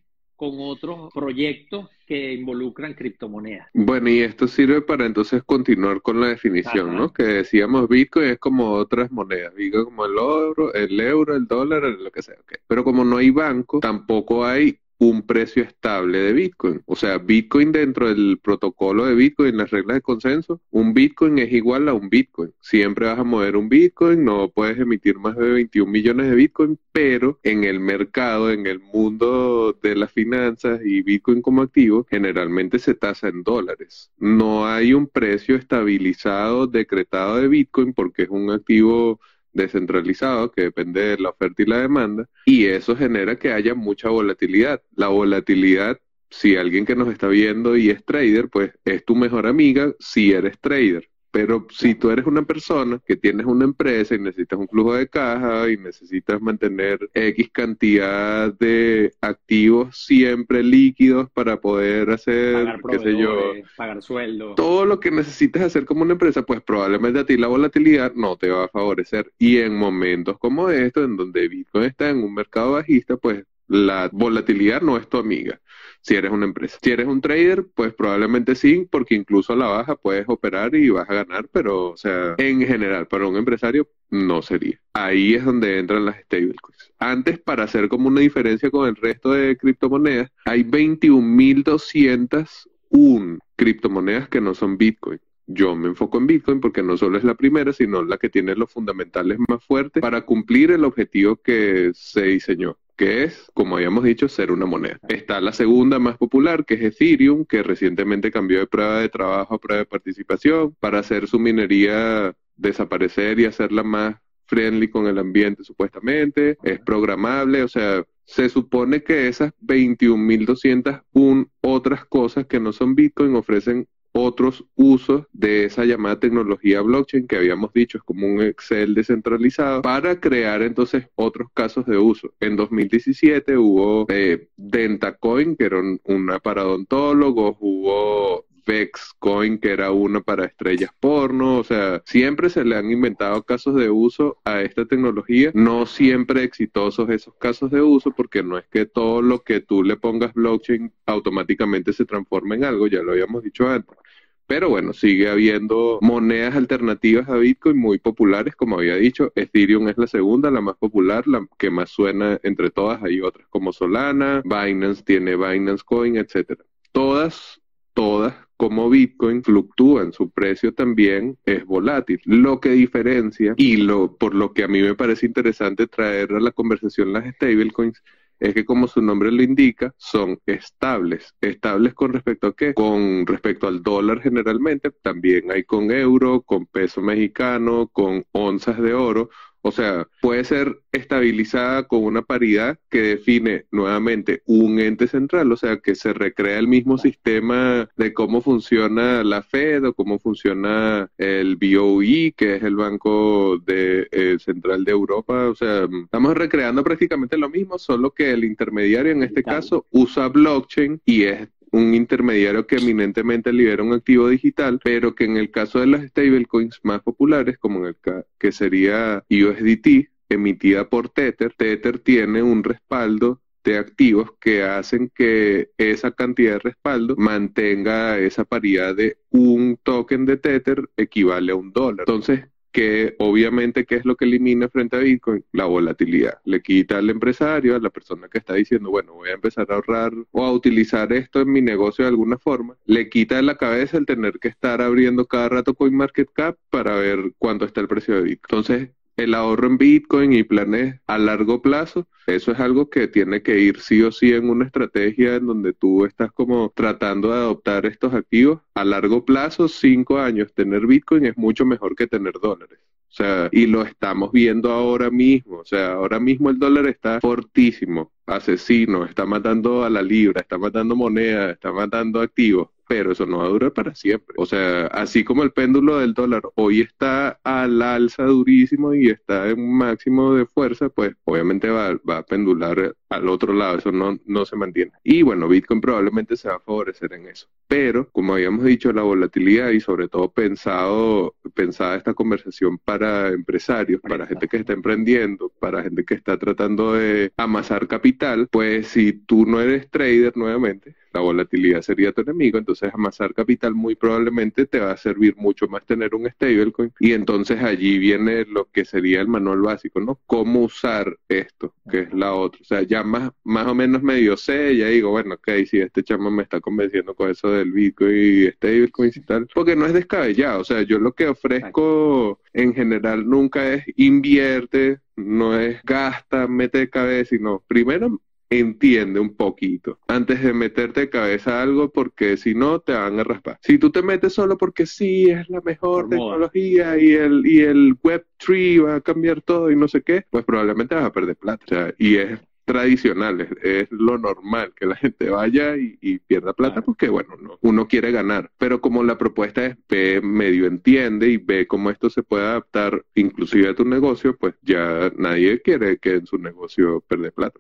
con otros proyectos que involucran criptomonedas. Bueno, y esto sirve para entonces continuar con la definición, ¿no? Que decíamos Bitcoin es como otras monedas, digo como el oro, el euro, el dólar, lo que sea. Pero como no hay banco, tampoco hay un precio estable de Bitcoin. O sea, Bitcoin dentro del protocolo de Bitcoin, las reglas de consenso, un Bitcoin es igual a un Bitcoin. Siempre vas a mover un Bitcoin, no puedes emitir más de 21 millones de Bitcoin, pero en el mercado, en el mundo de las finanzas y Bitcoin como activo, generalmente se tasa en dólares. No hay un precio estabilizado decretado de Bitcoin porque es un activo descentralizado que depende de la oferta y la demanda y eso genera que haya mucha volatilidad. La volatilidad, si alguien que nos está viendo y es trader, pues es tu mejor amiga si eres trader. Pero si tú eres una persona que tienes una empresa y necesitas un flujo de caja y necesitas mantener X cantidad de activos siempre líquidos para poder hacer, qué sé yo, pagar sueldo. Todo lo que necesitas hacer como una empresa, pues probablemente a ti la volatilidad no te va a favorecer. Y en momentos como estos, en donde Bitcoin está en un mercado bajista, pues la volatilidad no es tu amiga si eres una empresa. Si eres un trader, pues probablemente sí, porque incluso a la baja puedes operar y vas a ganar, pero, o sea, en general, para un empresario no sería. Ahí es donde entran las stablecoins. Antes, para hacer como una diferencia con el resto de criptomonedas, hay 21.201 criptomonedas que no son Bitcoin. Yo me enfoco en Bitcoin porque no solo es la primera, sino la que tiene los fundamentales más fuertes para cumplir el objetivo que se diseñó que es, como habíamos dicho, ser una moneda. Está la segunda más popular, que es Ethereum, que recientemente cambió de prueba de trabajo a prueba de participación para hacer su minería desaparecer y hacerla más friendly con el ambiente supuestamente, es programable, o sea, se supone que esas 21.201 otras cosas que no son Bitcoin ofrecen otros usos de esa llamada tecnología blockchain que habíamos dicho es como un Excel descentralizado para crear entonces otros casos de uso. En 2017 hubo eh, Dentacoin, que era un, una para odontólogos, hubo Vexcoin, que era una para estrellas porno, o sea, siempre se le han inventado casos de uso a esta tecnología, no siempre exitosos esos casos de uso, porque no es que todo lo que tú le pongas blockchain automáticamente se transforme en algo, ya lo habíamos dicho antes. Pero bueno, sigue habiendo monedas alternativas a Bitcoin muy populares, como había dicho. Ethereum es la segunda, la más popular, la que más suena entre todas. Hay otras como Solana, Binance tiene Binance Coin, etcétera. Todas, todas como Bitcoin fluctúan, su precio también es volátil. Lo que diferencia y lo por lo que a mí me parece interesante traer a la conversación las stablecoins es que como su nombre lo indica, son estables. ¿Estables con respecto a qué? Con respecto al dólar generalmente, también hay con euro, con peso mexicano, con onzas de oro. O sea, puede ser estabilizada con una paridad que define nuevamente un ente central, o sea, que se recrea el mismo sistema de cómo funciona la Fed o cómo funciona el BOE, que es el Banco de, eh, Central de Europa. O sea, estamos recreando prácticamente lo mismo, solo que el intermediario en este caso usa blockchain y es un intermediario que eminentemente libera un activo digital, pero que en el caso de las stablecoins más populares, como en el que sería USDT, emitida por Tether, Tether tiene un respaldo de activos que hacen que esa cantidad de respaldo mantenga esa paridad de un token de Tether equivale a un dólar. Entonces, que obviamente, ¿qué es lo que elimina frente a Bitcoin? La volatilidad. Le quita al empresario, a la persona que está diciendo, bueno, voy a empezar a ahorrar o a utilizar esto en mi negocio de alguna forma, le quita de la cabeza el tener que estar abriendo cada rato CoinMarketCap para ver cuánto está el precio de Bitcoin. Entonces, el ahorro en Bitcoin y planes a largo plazo, eso es algo que tiene que ir sí o sí en una estrategia en donde tú estás como tratando de adoptar estos activos. A largo plazo, cinco años, tener Bitcoin es mucho mejor que tener dólares. O sea, y lo estamos viendo ahora mismo. O sea, ahora mismo el dólar está fortísimo, asesino, está matando a la libra, está matando moneda, está matando activos pero eso no va a durar para siempre. O sea, así como el péndulo del dólar hoy está al alza durísimo y está en un máximo de fuerza, pues obviamente va, va a pendular al otro lado, eso no, no se mantiene. Y bueno, Bitcoin probablemente se va a favorecer en eso. Pero, como habíamos dicho, la volatilidad y sobre todo pensado, pensada esta conversación para empresarios, para gente que está emprendiendo, para gente que está tratando de amasar capital, pues si tú no eres trader nuevamente, la volatilidad sería tu enemigo, entonces amasar capital muy probablemente te va a servir mucho más tener un stablecoin y entonces allí viene lo que sería el manual básico, ¿no? Cómo usar esto, que es la otra. O sea, ya más, más o menos medio sé, ya digo, bueno, ok, si este chamo me está convenciendo con eso del Bitcoin y stablecoin y tal, porque no es descabellado, o sea, yo lo que ofrezco en general nunca es invierte, no es gasta, mete de cabeza, sino primero entiende un poquito antes de meterte de cabeza algo porque si no te van a raspar. Si tú te metes solo porque sí es la mejor tecnología y el y el web 3 va a cambiar todo y no sé qué, pues probablemente vas a perder plata. O sea, y es tradicional, es, lo normal que la gente vaya y, pierda plata porque, bueno, no, uno quiere ganar, pero como la propuesta es ve, medio entiende y ve cómo esto se puede adaptar inclusive a tu negocio, pues ya nadie quiere que en su negocio pierda plata.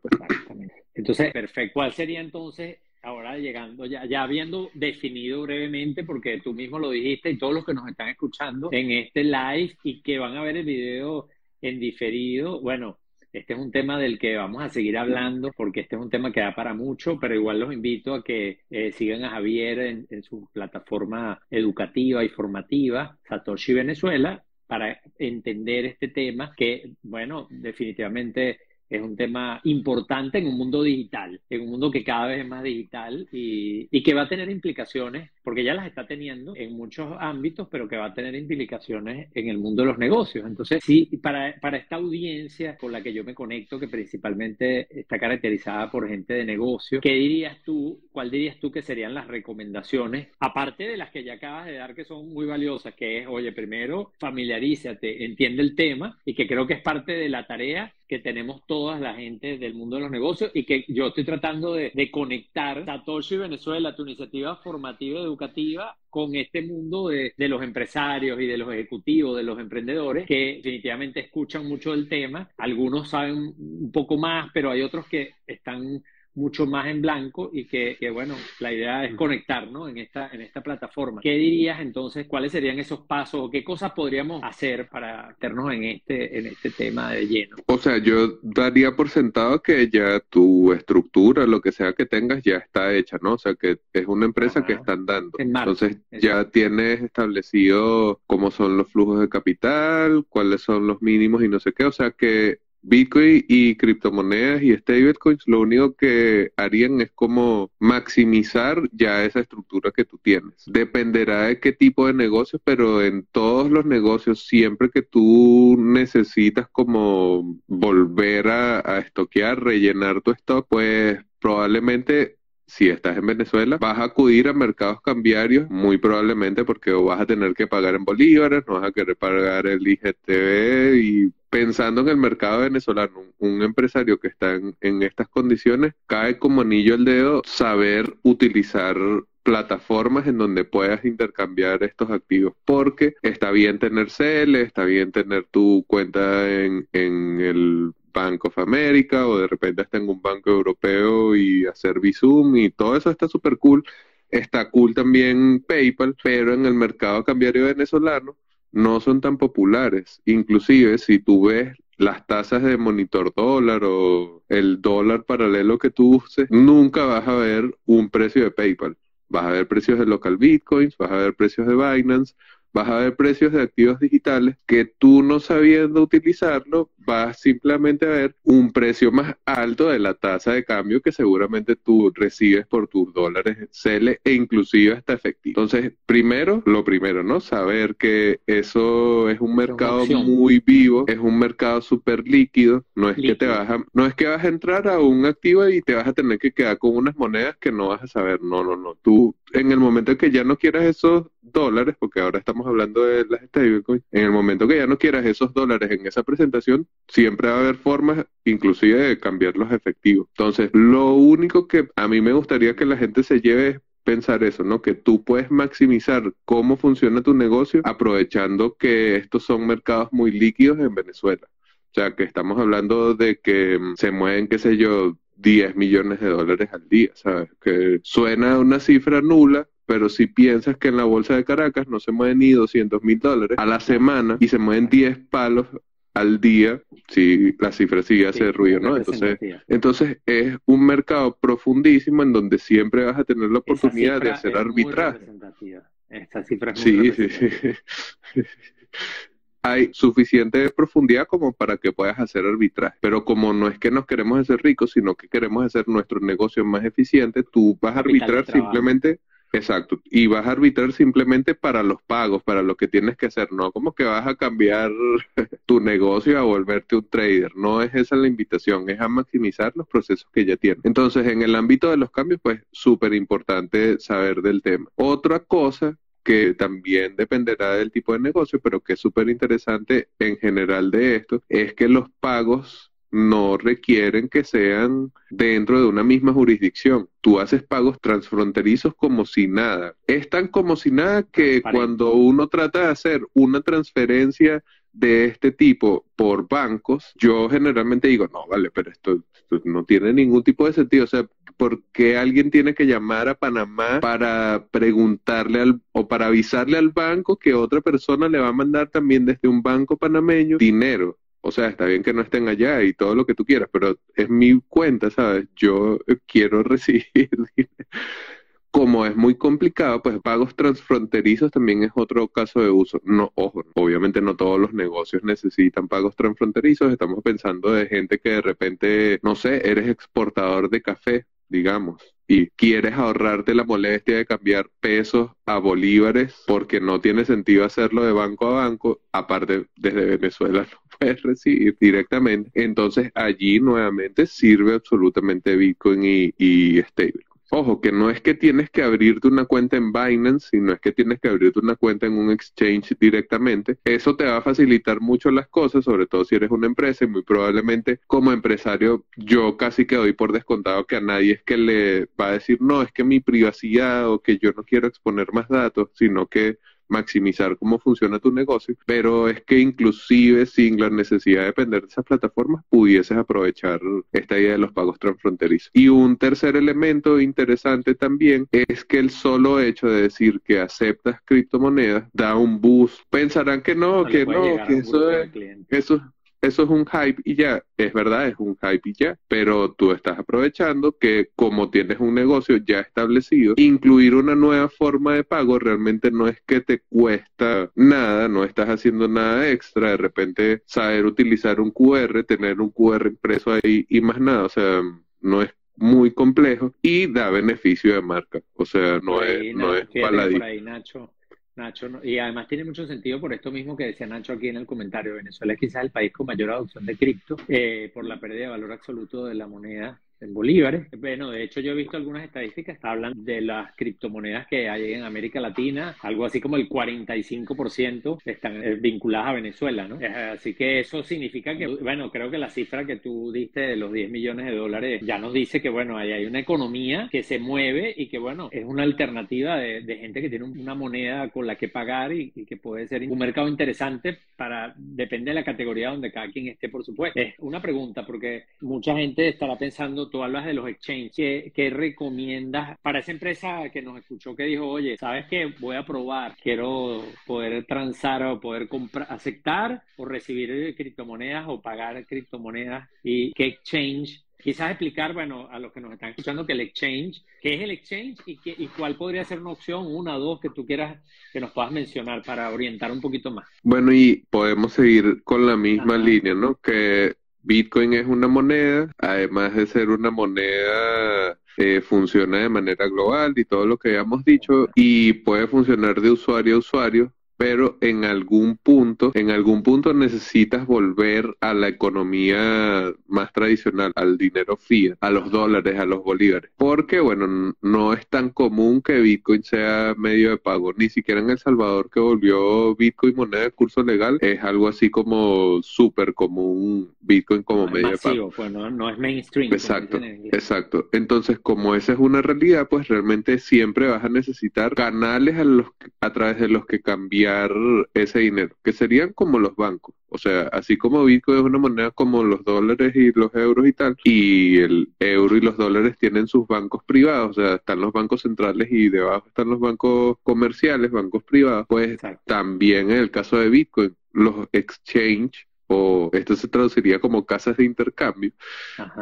Entonces, perfecto. ¿Cuál sería entonces, ahora llegando, ya, ya habiendo definido brevemente, porque tú mismo lo dijiste y todos los que nos están escuchando en este live y que van a ver el video en diferido, bueno, este es un tema del que vamos a seguir hablando porque este es un tema que da para mucho, pero igual los invito a que eh, sigan a Javier en, en, su plataforma educativa y formativa, Satoshi Venezuela, para entender este tema que, bueno, definitivamente es un tema importante en un mundo digital, en un mundo que cada vez es más digital y, y, que va a tener implicaciones, porque ya las está teniendo en muchos ámbitos, pero que va a tener implicaciones en el mundo de los negocios. Entonces, sí, para, para esta audiencia con la que yo me conecto, que principalmente está caracterizada por gente de negocio, ¿qué dirías tú, cuál dirías tú que serían las recomendaciones, aparte de las que ya acabas de dar, que son muy valiosas, que es, oye, primero familiarízate, entiende el tema y que creo que es parte de la tarea que tenemos toda la gente del mundo de los negocios y que yo estoy tratando de, de conectar Satoshi Venezuela, tu iniciativa formativa y educativa, con este mundo de, de, los empresarios y de los ejecutivos, de los emprendedores, que definitivamente escuchan mucho del tema. Algunos saben un poco más, pero hay otros que están mucho más en blanco y que, bueno, la idea es conectar en, esta, en esta plataforma. ¿Qué dirías entonces? ¿Cuáles serían esos pasos o qué cosas podríamos hacer para meternos en este, en este tema de lleno? O sea, yo daría por sentado que ya tu estructura, lo que sea que tengas, ya está hecha, ¿no? O sea, que es una empresa que están dando. entonces ya tienes establecido cómo son los flujos de capital, cuáles son los mínimos y no sé qué. O sea, que Bitcoin y criptomonedas y stablecoins lo único que harían es como maximizar ya esa estructura que tú tienes. Dependerá de qué tipo de negocio, pero en todos los negocios, siempre que tú necesitas como volver a, a estoquear, rellenar tu stock, pues probablemente si estás en Venezuela, vas a acudir a mercados cambiarios, muy probablemente porque vas a tener que pagar en bolívares, no vas a querer pagar el IGTV y pensando en el mercado venezolano, un, empresario que está en, estas condiciones, cae como anillo al dedo saber utilizar plataformas en donde puedas intercambiar estos activos, porque está bien tener CL, está bien tener tu cuenta en, el Bank of America o de repente está en un banco europeo y hacer Bizum y todo eso está súper cool. Está cool también PayPal, pero en el mercado cambiario venezolano no son tan populares. Inclusive si tú ves las tasas de monitor dólar o el dólar paralelo que tú uses, nunca vas a ver un precio de PayPal. Vas a ver precios de local bitcoins, vas a ver precios de Binance, vas a ver precios de activos digitales que tú no sabiendo utilizarlo, vas simplemente a ver un precio más alto de la tasa de cambio que seguramente tú recibes por tus dólares CEL e inclusive hasta efectivo. Entonces, primero, lo primero, ¿no? Saber que eso es un mercado muy vivo, es un mercado súper líquido, no es que te vas a, no es que vas a entrar a un activo y te vas a tener que quedar con unas monedas que no vas a saber, no, no, no, tú en el momento en que ya no quieras esos dólares, porque ahora estamos hablando de las stablecoins, en el momento que ya no quieras esos dólares en esa presentación, siempre va a haber formas inclusive de cambiar los efectivos. Entonces, lo único que a mí me gustaría que la gente se lleve es pensar eso, ¿no? Que tú puedes maximizar cómo funciona tu negocio aprovechando que estos son mercados muy líquidos en Venezuela. O sea, que estamos hablando de que mm, se mueven, qué sé yo, 10 millones de dólares al día, ¿sabes? Que suena una cifra nula, pero si piensas que en la bolsa de Caracas no se mueven ni 200 mil dólares a la semana y se mueven 10 palos al día, si la cifra sigue hace ruido, ¿no? Entonces, entonces es un mercado profundísimo en donde siempre vas a tener la oportunidad de hacer arbitraje. Esta cifra es sí, sí, sí. hay suficiente profundidad como para que puedas hacer arbitraje. Pero como no es que nos queremos hacer ricos, sino que queremos hacer nuestro negocio más eficiente, tú vas a arbitrar simplemente, exacto, y vas a arbitrar simplemente para los pagos, para lo que tienes que hacer, no como que vas a cambiar tu negocio a volverte un trader, no es esa la invitación, es a maximizar los procesos que ya tienes. Entonces, en el ámbito de los cambios, pues súper importante saber del tema. Otra cosa que también dependerá del tipo de negocio, pero que es súper interesante en general de esto, es que los pagos no requieren que sean dentro de una misma jurisdicción. Tú haces pagos transfronterizos como si nada. Es tan como si nada que cuando uno trata de hacer una transferencia de este tipo por bancos, yo generalmente digo, no, vale, pero esto, esto no tiene ningún tipo de sentido. O sea, ¿por qué alguien tiene que llamar a Panamá para preguntarle al, o para avisarle al banco que otra persona le va a mandar también desde un banco panameño dinero? O sea, está bien que no estén allá y todo lo que tú quieras, pero es mi cuenta, ¿sabes? Yo quiero recibir como es muy complicado, pues pagos transfronterizos también es otro caso de uso. No, ojo, obviamente no todos los negocios necesitan pagos transfronterizos. Estamos pensando de gente que de repente, no sé, eres exportador de café, digamos, y quieres ahorrarte la molestia de cambiar pesos a bolívares porque no tiene sentido hacerlo de banco a banco, aparte desde Venezuela no puedes recibir directamente. Entonces allí nuevamente sirve absolutamente Bitcoin y, y stable. Ojo, que no es que tienes que abrirte una cuenta en Binance, sino es que tienes que abrirte una cuenta en un exchange directamente. Eso te va a facilitar mucho las cosas, sobre todo si eres una empresa y muy probablemente como empresario yo casi que doy por descontado que a nadie es que le va a decir, no, es que mi privacidad o que yo no quiero exponer más datos, sino que maximizar cómo funciona tu negocio, pero es que inclusive sin la necesidad de depender de esas plataformas, pudieses aprovechar esta idea de los pagos transfronterizos. Y un tercer elemento interesante también es que el solo hecho de decir que aceptas criptomonedas da un boost. Pensarán que no, que no, que eso es, eso, eso es un hype y ya, es verdad, es un hype y ya, pero tú estás aprovechando que como tienes un negocio ya establecido, incluir una nueva forma de pago realmente no es que te cuesta nada, no estás haciendo nada extra, de repente saber utilizar un QR, tener un QR impreso ahí y más nada, o sea, no es muy complejo y da beneficio de marca, o sea, no es, no es Nacho Nacho, y además tiene mucho sentido por esto mismo que decía Nacho aquí en el comentario. Venezuela es quizás el país con mayor adopción de cripto eh, por la pérdida de valor absoluto de la moneda en bolívares. Bueno, de hecho yo he visto algunas estadísticas que hablan de las criptomonedas que hay en América Latina, algo así como el 45% están eh, vinculadas a Venezuela, ¿no? Así que eso significa que, bueno, creo que la cifra que tú diste de los 10 millones de dólares ya nos dice que, bueno, ahí hay una economía que se mueve y que, bueno, es una alternativa de, gente que tiene una moneda con la que pagar y, que puede ser un mercado interesante para, depende de la categoría donde cada quien esté, por supuesto. Es una pregunta porque mucha gente estará pensando tú hablas de los exchanges, ¿qué, recomiendas para esa empresa que nos escuchó que dijo, oye, ¿sabes qué? Voy a probar, quiero poder transar o poder comprar, aceptar o recibir criptomonedas o pagar criptomonedas y qué exchange quizás explicar, bueno, a los que nos están escuchando que el exchange, qué es el exchange y, qué, y cuál podría ser una opción, una o dos que tú quieras que nos puedas mencionar para orientar un poquito más. Bueno, y podemos seguir con la misma línea, ¿no? Que Bitcoin es una moneda, además de ser una moneda eh, funciona de manera global y todo lo que habíamos dicho y puede funcionar de usuario a usuario pero en algún punto, en algún punto necesitas volver a la economía más tradicional, al dinero fiat, a los dólares, a los bolívares, porque bueno, no es tan común que Bitcoin sea medio de pago, ni siquiera en El Salvador que volvió Bitcoin moneda de curso legal, es algo así como súper común Bitcoin como medio de pago. Pues no, es mainstream. Exacto, exacto. Entonces, como esa es una realidad, pues realmente siempre vas a necesitar canales a, los, a través de los que cambiar ese dinero, que serían como los bancos. O sea, así como Bitcoin es una moneda como los dólares y los euros y tal, y el euro y los dólares tienen sus bancos privados, o sea, están los bancos centrales y debajo están los bancos comerciales, bancos privados, pues también en el caso de Bitcoin, los exchange o esto se traduciría como casas de intercambio,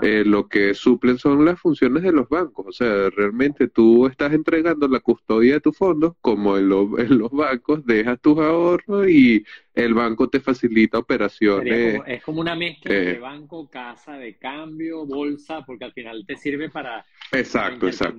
eh, lo que suplen son las funciones de los bancos. O sea, realmente tú estás entregando la custodia de tus fondos, como en, los bancos, dejas tus ahorros y el banco te facilita operaciones. es como una mezcla de banco, casa de cambio, bolsa, porque al final te sirve para, exacto, exacto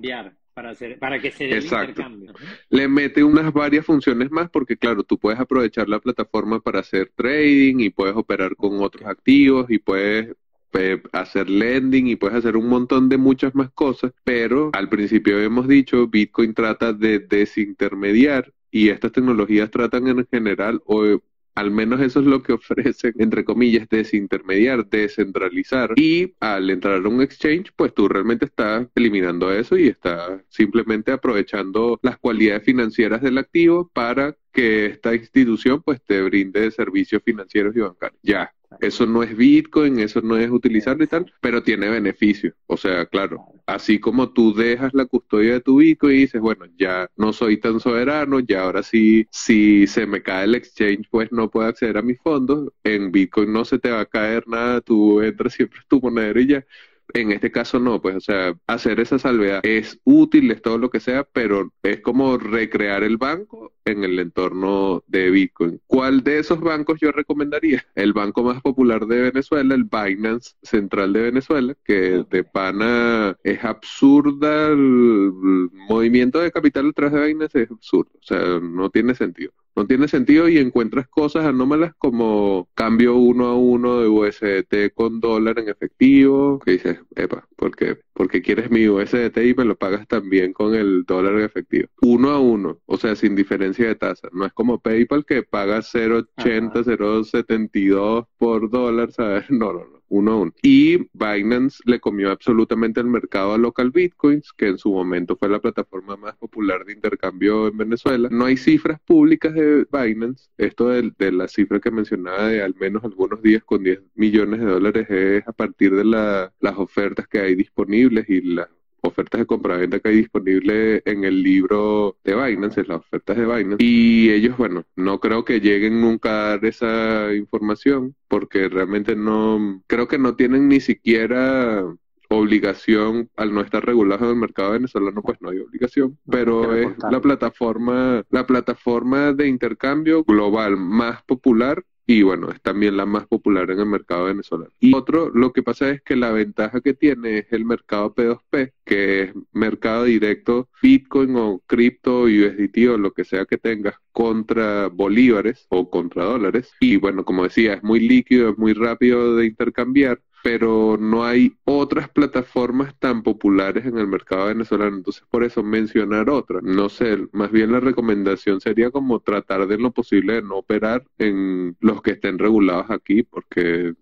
para, hacer, para que se dé el intercambio. Le mete unas varias funciones más porque, claro, tú puedes aprovechar la plataforma para hacer trading y puedes operar con otros activos y puedes eh, hacer lending y puedes hacer un montón de muchas más cosas, pero al principio hemos dicho, Bitcoin trata de desintermediar y estas tecnologías tratan en general o al menos eso es lo que ofrecen, entre comillas, desintermediar, descentralizar. Y al entrar a un exchange, pues tú realmente estás eliminando eso y estás simplemente aprovechando las cualidades financieras del activo para que esta institución pues te brinde servicios financieros y bancarios. Ya, eso no es Bitcoin, eso no es utilizarlo y tal, pero tiene beneficio. O sea, claro, así como tú dejas la custodia de tu Bitcoin y dices, bueno, ya no soy tan soberano, ya ahora sí, si se me cae el exchange, pues no puedo acceder a mis fondos. En Bitcoin no se te va a caer nada, tú entras siempre tu monedero y ya. En este caso no, pues, o sea, hacer esa salvedad es útil, es todo lo que sea, pero es como recrear el banco en el entorno de Bitcoin. ¿Cuál de esos bancos yo recomendaría? El banco más popular de Venezuela, el Binance Central de Venezuela, que de pana es absurda, el movimiento de capital detrás de Binance es absurdo, o sea, no tiene sentido no tiene sentido y encuentras cosas anómalas como cambio uno a uno de USDT con dólar en efectivo, que dices, epa, ¿por qué? Porque quieres mi USDT y me lo pagas también con el dólar en efectivo. Uno a uno, o sea, sin diferencia de tasa. No es como PayPal que paga 0.80, 0.72 por dólar, ¿sabes? No, no, no uno a uno. Y Binance le comió absolutamente el mercado a local bitcoins, que en su momento fue la plataforma más popular de intercambio en Venezuela. No hay cifras públicas de Binance. Esto de, la cifra que mencionaba de al menos algunos días con 10 millones de dólares es a partir de la, las ofertas que hay disponibles y las ofertas de compraventa que hay disponible en el libro de Binance, las ofertas de Binance. Y ellos, bueno, no creo que lleguen nunca a dar esa información porque realmente no, creo que no tienen ni siquiera obligación al no estar regulado en el mercado venezolano pues no hay obligación pero es la plataforma la plataforma de intercambio global más popular y bueno, es también la más popular en el mercado venezolano. Y otro, lo que pasa es que la ventaja que tiene es el mercado P2P, que es mercado directo Bitcoin o cripto, USDT o lo que sea que tengas contra bolívares o contra dólares. Y bueno, como decía, es muy líquido, es muy rápido de intercambiar pero no hay otras plataformas tan populares en el mercado venezolano, entonces por eso mencionar otras. No sé, más bien la recomendación sería como tratar de lo posible de no operar en los que estén regulados aquí, porque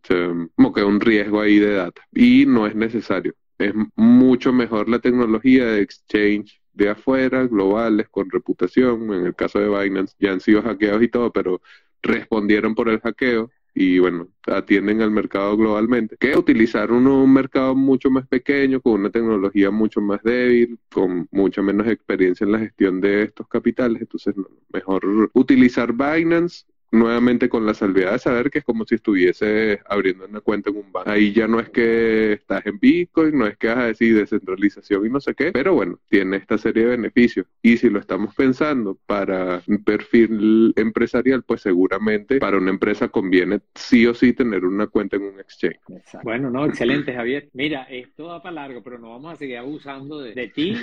como que un riesgo ahí de data y no es necesario. Es mucho mejor la tecnología de exchange de afuera, globales, con reputación. En el caso de Binance ya han sido hackeados y todo, pero respondieron por el hackeo y bueno, atienden al mercado globalmente, que utilizar uno, un mercado mucho más pequeño, con una tecnología mucho más débil, con mucha menos experiencia en la gestión de estos capitales. Entonces, mejor utilizar Binance nuevamente con la salvedad de saber que es como si estuviese abriendo una cuenta en un banco. Ahí ya no es que estás en Bitcoin, no es que vas a decir descentralización y no sé qué, pero bueno, tiene esta serie de beneficios. Y si lo estamos pensando para un perfil empresarial, pues seguramente para una empresa conviene sí o sí tener una cuenta en un exchange. Bueno, no, excelente, Javier. Mira, esto va para largo, pero no vamos a seguir abusando de, de ti.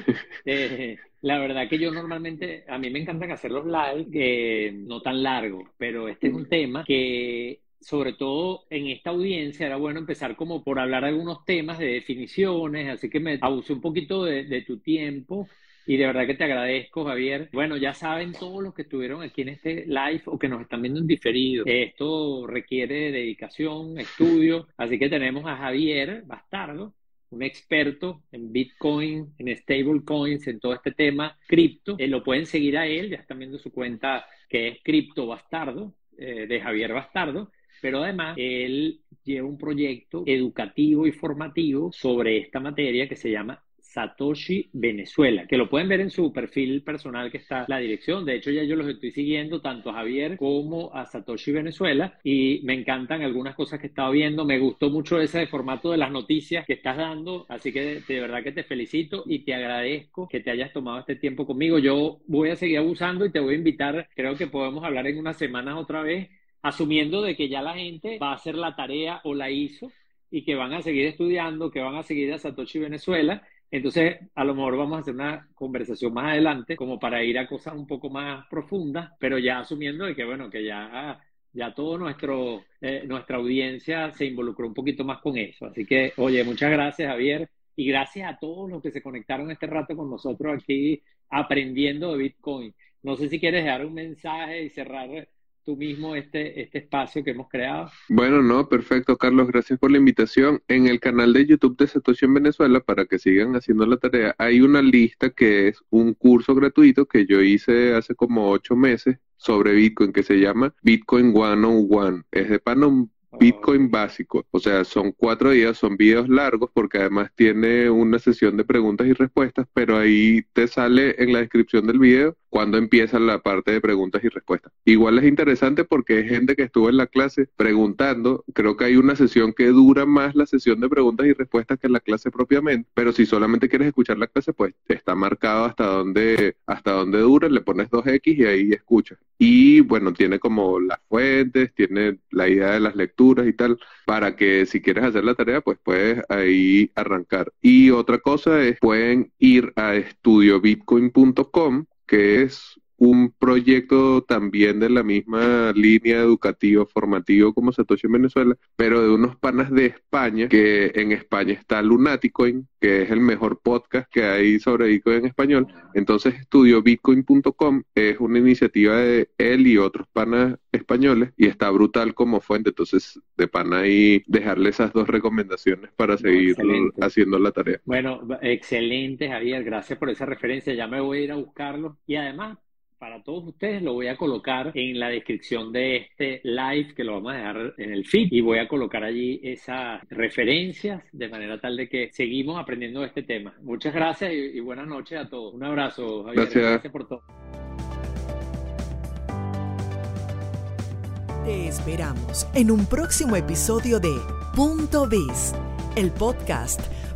La verdad que yo normalmente, a mí me encantan hacer los live, eh, no tan largos, pero este es un tema que sobre todo en esta audiencia era bueno empezar como por hablar algunos temas de definiciones, así que me abusé un poquito de, tu tiempo y de verdad que te agradezco, Javier. Bueno, ya saben todos los que estuvieron aquí en este live o que nos están viendo en diferido. Esto requiere dedicación, estudio, así que tenemos a Javier Bastardo, un experto en Bitcoin, en stablecoins, en todo este tema cripto. Eh, lo pueden seguir a él, ya están viendo su cuenta que es Cripto Bastardo, eh, de Javier Bastardo, pero además él lleva un proyecto educativo y formativo sobre esta materia que se llama Satoshi Venezuela, que lo pueden ver en su perfil personal que está la dirección. De hecho, ya yo los estoy siguiendo tanto a Javier como a Satoshi Venezuela y me encantan algunas cosas que he estado viendo. Me gustó mucho ese formato de las noticias que estás dando, así que de verdad que te felicito y te agradezco que te hayas tomado este tiempo conmigo. Yo voy a seguir abusando y te voy a invitar, creo que podemos hablar en unas semanas otra vez, asumiendo de que ya la gente va a hacer la tarea o la hizo y que van a seguir estudiando, que van a seguir a Satoshi Venezuela entonces, a lo mejor vamos a hacer una conversación más adelante, como para ir a cosas un poco más profundas, pero ya asumiendo de que, bueno, que ya, ya todo nuestro, eh, nuestra audiencia se involucró un poquito más con eso. Así que, oye, muchas gracias, Javier, y gracias a todos los que se conectaron este rato con nosotros aquí aprendiendo de Bitcoin. No sé si quieres dejar un mensaje y cerrar tú mismo este, este espacio que hemos creado. Bueno, no, perfecto, Carlos, gracias por la invitación. En el canal de YouTube de Satoshi en Venezuela, para que sigan haciendo la tarea, hay una lista que es un curso gratuito que yo hice hace como ocho meses sobre Bitcoin que se llama Bitcoin 101. Es de pan Bitcoin básico. O sea, son cuatro días, son videos largos porque además tiene una sesión de preguntas y respuestas, pero ahí te sale en la descripción del video cuando empieza la parte de preguntas y respuestas. Igual es interesante porque hay gente que estuvo en la clase preguntando. Creo que hay una sesión que dura más la sesión de preguntas y respuestas que la clase propiamente, pero si solamente quieres escuchar la clase, pues está marcado hasta dónde, hasta dónde dura, le pones 2X y ahí escuchas. Y bueno, tiene como las fuentes, tiene la idea de las lecturas y tal, para que si quieres hacer la tarea, pues puedes ahí arrancar. Y otra cosa es, pueden ir a estudiobitcoin.com, que es un proyecto también de la misma línea educativa, formativo como Satoshi en Venezuela, pero de unos panas de España, que en España está Lunaticoin, que es el mejor podcast que hay sobre Bitcoin en español. Entonces, estudio bitcoin.com es una iniciativa de él y otros panas españoles y está brutal como fuente. Entonces, de pana ahí dejarle esas dos recomendaciones para seguir haciendo la tarea. Bueno, excelente, Javier. Gracias por esa referencia. Ya me voy a ir a buscarlo. Y además, para todos ustedes lo voy a colocar en la descripción de este live que lo vamos a dejar en el feed y voy a colocar allí esas referencias de manera tal de que seguimos aprendiendo de este tema. Muchas gracias y, buenas noches a todos. Un abrazo, Javier. Gracias, gracias por todo. Te esperamos en un próximo episodio de Punto Biz, el podcast